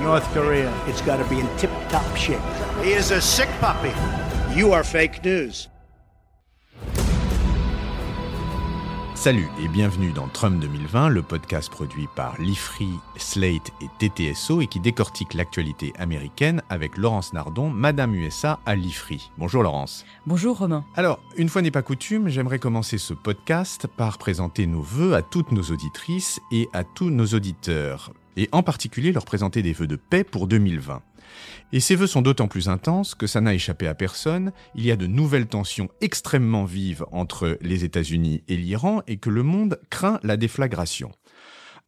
North Korea. It's got to be in tip top shape. He is a sick puppy. You are fake news. Salut et bienvenue dans Trump 2020, le podcast produit par l'IFRI, Slate et TTSO et qui décortique l'actualité américaine avec Laurence Nardon, Madame USA à l'IFRI. Bonjour Laurence. Bonjour Romain. Alors, une fois n'est pas coutume, j'aimerais commencer ce podcast par présenter nos vœux à toutes nos auditrices et à tous nos auditeurs, et en particulier leur présenter des vœux de paix pour 2020. Et ces vœux sont d'autant plus intenses que ça n'a échappé à personne, il y a de nouvelles tensions extrêmement vives entre les États-Unis et l'Iran et que le monde craint la déflagration.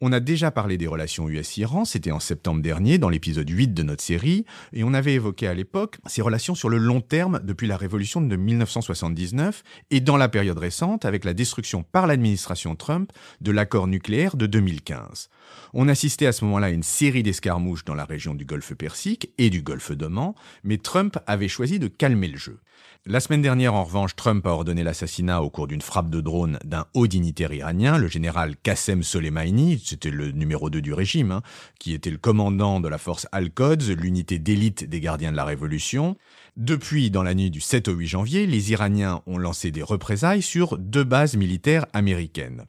On a déjà parlé des relations US-Iran, c'était en septembre dernier dans l'épisode 8 de notre série, et on avait évoqué à l'époque ces relations sur le long terme depuis la révolution de 1979 et dans la période récente avec la destruction par l'administration Trump de l'accord nucléaire de 2015. On assistait à ce moment-là à une série d'escarmouches dans la région du Golfe Persique et du Golfe d'Oman, mais Trump avait choisi de calmer le jeu. La semaine dernière, en revanche, Trump a ordonné l'assassinat au cours d'une frappe de drone d'un haut dignitaire iranien, le général Qassem Soleimani, c'était le numéro 2 du régime, hein, qui était le commandant de la force Al-Quds, l'unité d'élite des gardiens de la révolution. Depuis, dans la nuit du 7 au 8 janvier, les Iraniens ont lancé des représailles sur deux bases militaires américaines.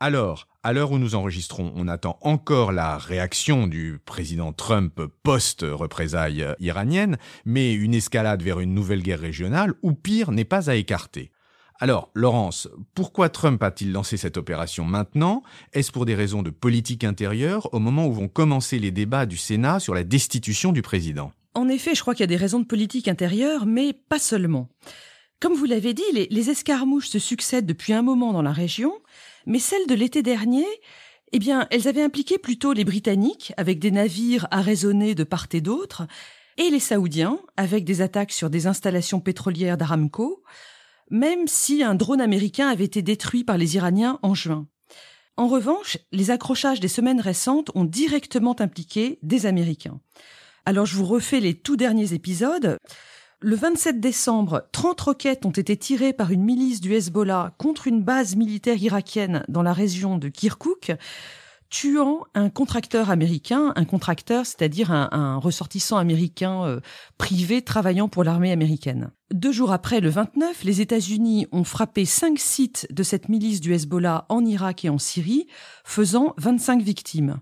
Alors, à l'heure où nous enregistrons, on attend encore la réaction du président Trump post-représailles iraniennes, mais une escalade vers une nouvelle guerre régionale, ou pire, n'est pas à écarter. Alors, Laurence, pourquoi Trump a-t-il lancé cette opération maintenant? Est-ce pour des raisons de politique intérieure au moment où vont commencer les débats du Sénat sur la destitution du président? En effet, je crois qu'il y a des raisons de politique intérieure, mais pas seulement. Comme vous l'avez dit, les, les escarmouches se succèdent depuis un moment dans la région, mais celles de l'été dernier, eh bien, elles avaient impliqué plutôt les Britanniques, avec des navires arraisonnés de part et d'autre, et les Saoudiens, avec des attaques sur des installations pétrolières d'Aramco, même si un drone américain avait été détruit par les Iraniens en juin. En revanche, les accrochages des semaines récentes ont directement impliqué des Américains. Alors je vous refais les tout derniers épisodes. Le 27 décembre, 30 roquettes ont été tirées par une milice du Hezbollah contre une base militaire irakienne dans la région de Kirkuk, tuant un contracteur américain, un contracteur, c'est-à-dire un, ressortissant américain euh, privé travaillant pour l'armée américaine. Deux jours après, le 29, les États-Unis ont frappé cinq sites de cette milice du Hezbollah en Irak et en Syrie, faisant 25 victimes.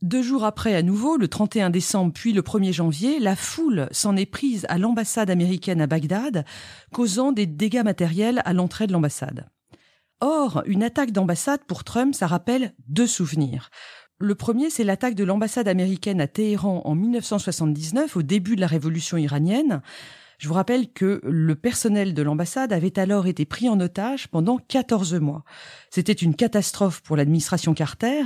Deux jours après, à nouveau, le 31 décembre puis le 1er janvier, la foule s'en est prise à l'ambassade américaine à Bagdad, causant des dégâts matériels à l'entrée de l'ambassade. Or, une attaque d'ambassade pour Trump, ça rappelle deux souvenirs. Le premier, c'est l'attaque de l'ambassade américaine à Téhéran en 1979, au début de la révolution iranienne. Je vous rappelle que le personnel de l'ambassade avait alors été pris en otage pendant 14 mois. C'était une catastrophe pour l'administration Carter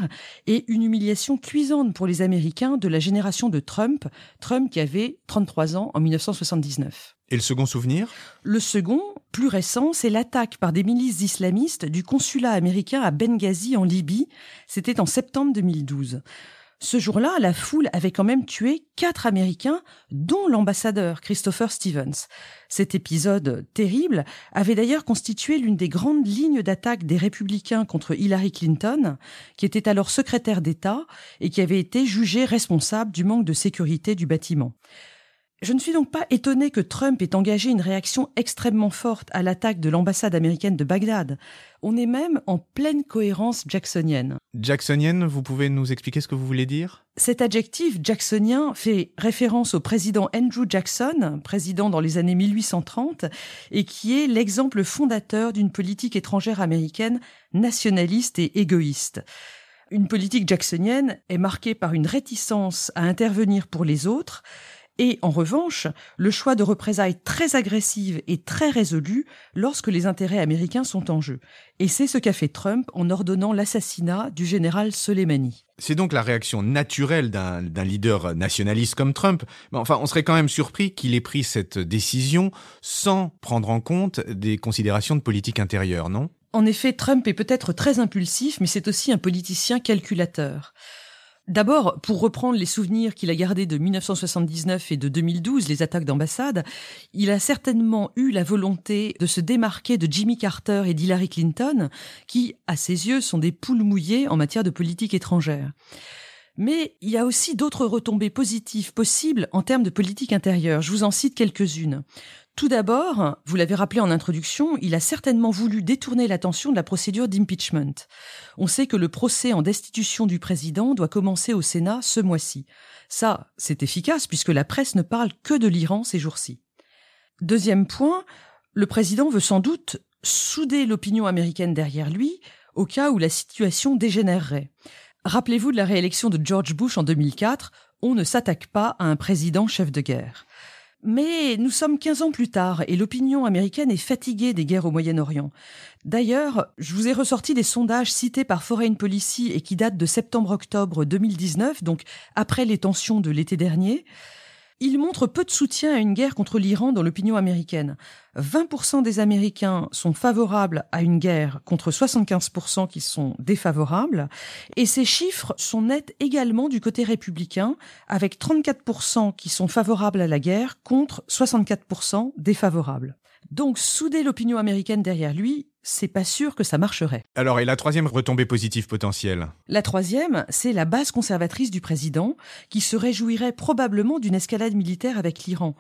et une humiliation cuisante pour les Américains de la génération de Trump, Trump qui avait 33 ans en 1979. Et le second souvenir? Le second, plus récent, c'est l'attaque par des milices islamistes du consulat américain à Benghazi en Libye. C'était en septembre 2012. Ce jour-là, la foule avait quand même tué quatre Américains, dont l'ambassadeur Christopher Stevens. Cet épisode terrible avait d'ailleurs constitué l'une des grandes lignes d'attaque des républicains contre Hillary Clinton, qui était alors secrétaire d'État et qui avait été jugée responsable du manque de sécurité du bâtiment. Je ne suis donc pas étonné que Trump ait engagé une réaction extrêmement forte à l'attaque de l'ambassade américaine de Bagdad. On est même en pleine cohérence jacksonienne. Jacksonienne, vous pouvez nous expliquer ce que vous voulez dire? Cet adjectif jacksonien fait référence au président Andrew Jackson, président dans les années 1830, et qui est l'exemple fondateur d'une politique étrangère américaine nationaliste et égoïste. Une politique jacksonienne est marquée par une réticence à intervenir pour les autres, et en revanche, le choix de représailles très agressives et très résolues lorsque les intérêts américains sont en jeu. Et c'est ce qu'a fait Trump en ordonnant l'assassinat du général Soleimani. C'est donc la réaction naturelle d'un leader nationaliste comme Trump. Mais enfin, on serait quand même surpris qu'il ait pris cette décision sans prendre en compte des considérations de politique intérieure, non? En effet, Trump est peut-être très impulsif, mais c'est aussi un politicien calculateur. D'abord, pour reprendre les souvenirs qu'il a gardés de 1979 et de 2012, les attaques d'ambassade, il a certainement eu la volonté de se démarquer de Jimmy Carter et d'Hillary Clinton, qui, à ses yeux, sont des poules mouillées en matière de politique étrangère. Mais il y a aussi d'autres retombées positives possibles en termes de politique intérieure. Je vous en cite quelques-unes. Tout d'abord, vous l'avez rappelé en introduction, il a certainement voulu détourner l'attention de la procédure d'impeachment. On sait que le procès en destitution du président doit commencer au Sénat ce mois-ci. Ça, c'est efficace puisque la presse ne parle que de l'Iran ces jours-ci. Deuxième point, le président veut sans doute souder l'opinion américaine derrière lui au cas où la situation dégénérerait. Rappelez-vous de la réélection de George Bush en 2004, on ne s'attaque pas à un président chef de guerre. Mais nous sommes 15 ans plus tard et l'opinion américaine est fatiguée des guerres au Moyen-Orient. D'ailleurs, je vous ai ressorti des sondages cités par Foreign Policy et qui datent de septembre-octobre 2019, donc après les tensions de l'été dernier. Il montre peu de soutien à une guerre contre l'Iran dans l'opinion américaine. 20% des Américains sont favorables à une guerre contre 75% qui sont défavorables. Et ces chiffres sont nets également du côté républicain, avec 34% qui sont favorables à la guerre contre 64% défavorables. Donc souder l'opinion américaine derrière lui, c'est pas sûr que ça marcherait. Alors, et la troisième retombée positive potentielle? La troisième, c'est la base conservatrice du président, qui se réjouirait probablement d'une escalade militaire avec l'Iran.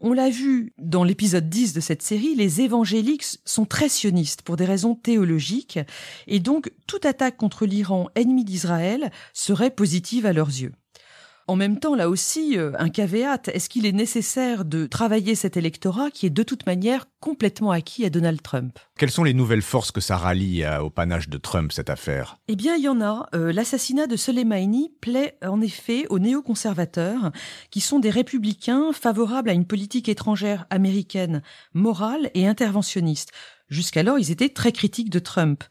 On l'a vu dans l'épisode 10 de cette série, les évangéliques sont très sionistes pour des raisons théologiques, et donc toute attaque contre l'Iran ennemi d'Israël serait positive à leurs yeux. En même temps, là aussi, euh, un caveat, est-ce qu'il est nécessaire de travailler cet électorat qui est de toute manière complètement acquis à Donald Trump? Quelles sont les nouvelles forces que ça rallie au panache de Trump, cette affaire? Eh bien, il y en a. Euh, l'assassinat de Soleimani plaît en effet aux néoconservateurs, qui sont des républicains favorables à une politique étrangère américaine morale et interventionniste. Jusqu'alors, ils étaient très critiques de Trump.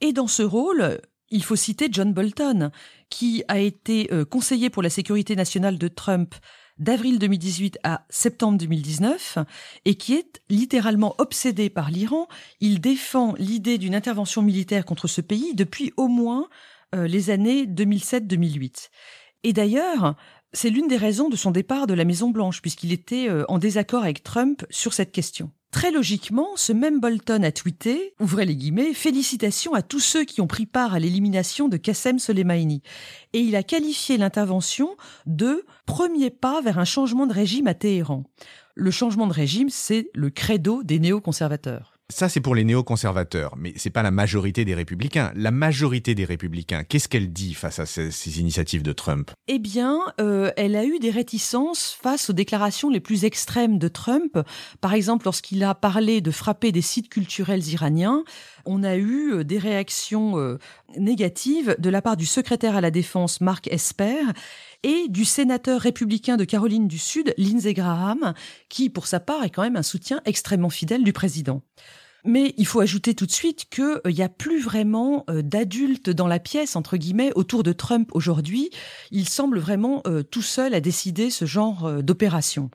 Et dans ce rôle, il faut citer John Bolton, qui a été euh, conseiller pour la sécurité nationale de Trump d'avril 2018 à septembre 2019 et qui est littéralement obsédé par l'Iran. Il défend l'idée d'une intervention militaire contre ce pays depuis au moins euh, les années 2007-2008. Et d'ailleurs, c'est l'une des raisons de son départ de la Maison Blanche, puisqu'il était euh, en désaccord avec Trump sur cette question. Très logiquement, ce même Bolton a tweeté, ouvrez les guillemets, félicitations à tous ceux qui ont pris part à l'élimination de Qassem Soleimani. Et il a qualifié l'intervention de premier pas vers un changement de régime à Téhéran. Le changement de régime, c'est le credo des néoconservateurs. Ça, c'est pour les néoconservateurs, mais c'est pas la majorité des républicains. La majorité des républicains, qu'est-ce qu'elle dit face à ces, initiatives de Trump? Eh bien, euh, elle a eu des réticences face aux déclarations les plus extrêmes de Trump. Par exemple, lorsqu'il a parlé de frapper des sites culturels iraniens, on a eu euh, des réactions euh, négatives de la part du secrétaire à la défense Mark Esper et du sénateur républicain de Caroline du Sud, Lindsey Graham, qui, pour sa part, est quand même un soutien extrêmement fidèle du président. Mais il faut ajouter tout de suite qu'il n'y a plus vraiment euh, d'adultes dans la pièce, entre guillemets, autour de Trump aujourd'hui. Il semble vraiment euh, tout seul à décider ce genre euh, d'opération.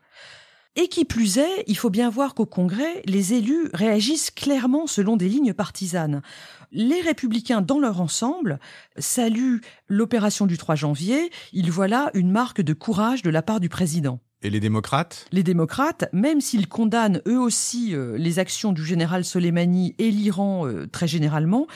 Et qui plus est, il faut bien voir qu'au Congrès, les élus réagissent clairement selon des lignes partisanes. Les républicains, dans leur ensemble, saluent l'opération du 3 janvier. Ils voient là une marque de courage de la part du président. Et les démocrates? Les démocrates, même s'ils condamnent eux aussi euh, les actions du général Soleimani et l'Iran euh, très généralement,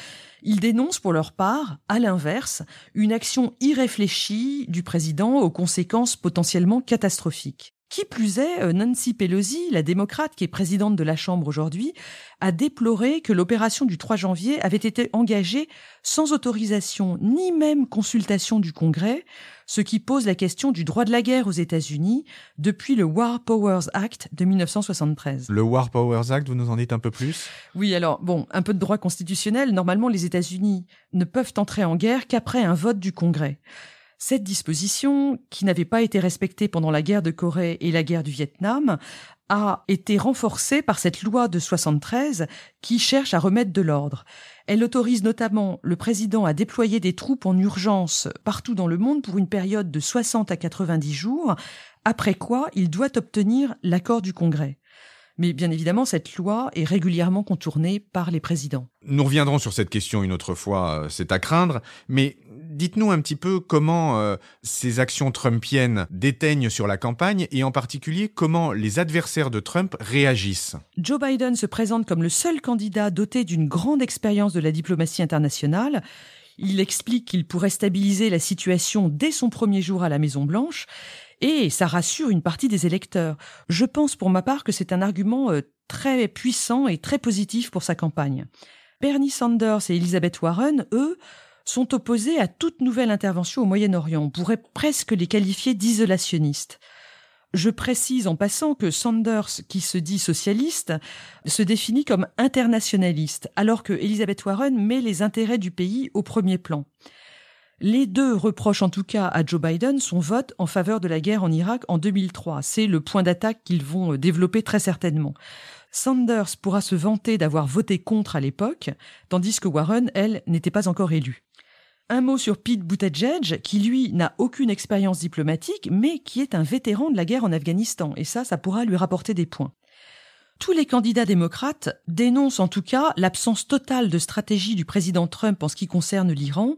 ils dénoncent pour leur part, à l'inverse, une action irréfléchie du président aux conséquences potentiellement catastrophiques. Qui plus est, euh, Nancy Pelosi, la démocrate qui est présidente de la Chambre aujourd'hui, a déploré que l'opération du 3 janvier avait été engagée sans autorisation ni même consultation du Congrès, ce qui pose la question du droit de la guerre aux États-Unis depuis le War Powers Act de 1973. Le War Powers Act, vous nous en dites un peu plus? Oui, alors bon, un peu de droit constitutionnel. Normalement, les États-Unis ne peuvent entrer en guerre qu'après un vote du Congrès. Cette disposition, qui n'avait pas été respectée pendant la guerre de Corée et la guerre du Vietnam, a été renforcée par cette loi de 73 qui cherche à remettre de l'ordre. Elle autorise notamment le président à déployer des troupes en urgence partout dans le monde pour une période de 60 à 90 jours, après quoi il doit obtenir l'accord du Congrès. Mais bien évidemment, cette loi est régulièrement contournée par les présidents. Nous reviendrons sur cette question une autre fois, euh, c'est à craindre, mais dites-nous un petit peu comment euh, ces actions trumpiennes déteignent sur la campagne et en particulier comment les adversaires de Trump réagissent. Joe Biden se présente comme le seul candidat doté d'une grande expérience de la diplomatie internationale. Il explique qu'il pourrait stabiliser la situation dès son premier jour à la Maison Blanche et ça rassure une partie des électeurs. Je pense pour ma part que c'est un argument euh, très puissant et très positif pour sa campagne. Bernie Sanders et Elizabeth Warren, eux, sont opposés à toute nouvelle intervention au Moyen-Orient. On pourrait presque les qualifier d'isolationnistes. Je précise en passant que Sanders, qui se dit socialiste, se définit comme internationaliste, alors que Elizabeth Warren met les intérêts du pays au premier plan. Les deux reprochent en tout cas à Joe Biden son vote en faveur de la guerre en Irak en 2003. C'est le point d'attaque qu'ils vont euh, développer très certainement. Sanders pourra se vanter d'avoir voté contre à l'époque, tandis que Warren, elle, n'était pas encore élue. Un mot sur Pete Buttigieg, qui lui n'a aucune expérience diplomatique, mais qui est un vétéran de la guerre en Afghanistan, et ça, ça pourra lui rapporter des points. Tous les candidats démocrates dénoncent en tout cas l'absence totale de stratégie du président Trump en ce qui concerne l'Iran,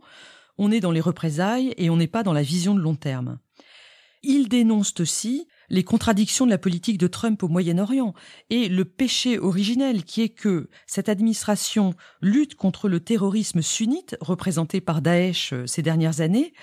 on est dans les représailles et on n'est pas dans la vision de long terme. Ils dénoncent aussi les contradictions de la politique de Trump au Moyen-Orient et le péché originel qui est que cette administration lutte contre le terrorisme sunnite représenté par Daesh euh, ces dernières années,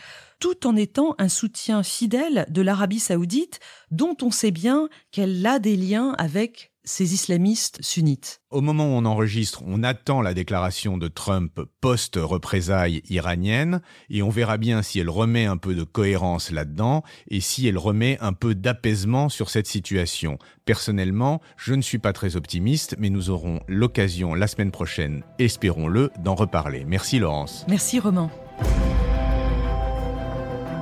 tout en étant un soutien fidèle de l'Arabie saoudite dont on sait bien qu'elle a des liens avec ces islamistes sunnites. Au moment où on enregistre, on attend la déclaration de Trump post-représailles iranienne et on verra bien si elle remet un peu de cohérence là-dedans et si elle remet un peu d'apaisement sur cette situation. Personnellement, je ne suis pas très optimiste, mais nous aurons l'occasion la semaine prochaine, espérons-le, d'en reparler. Merci Laurence. Merci Romain.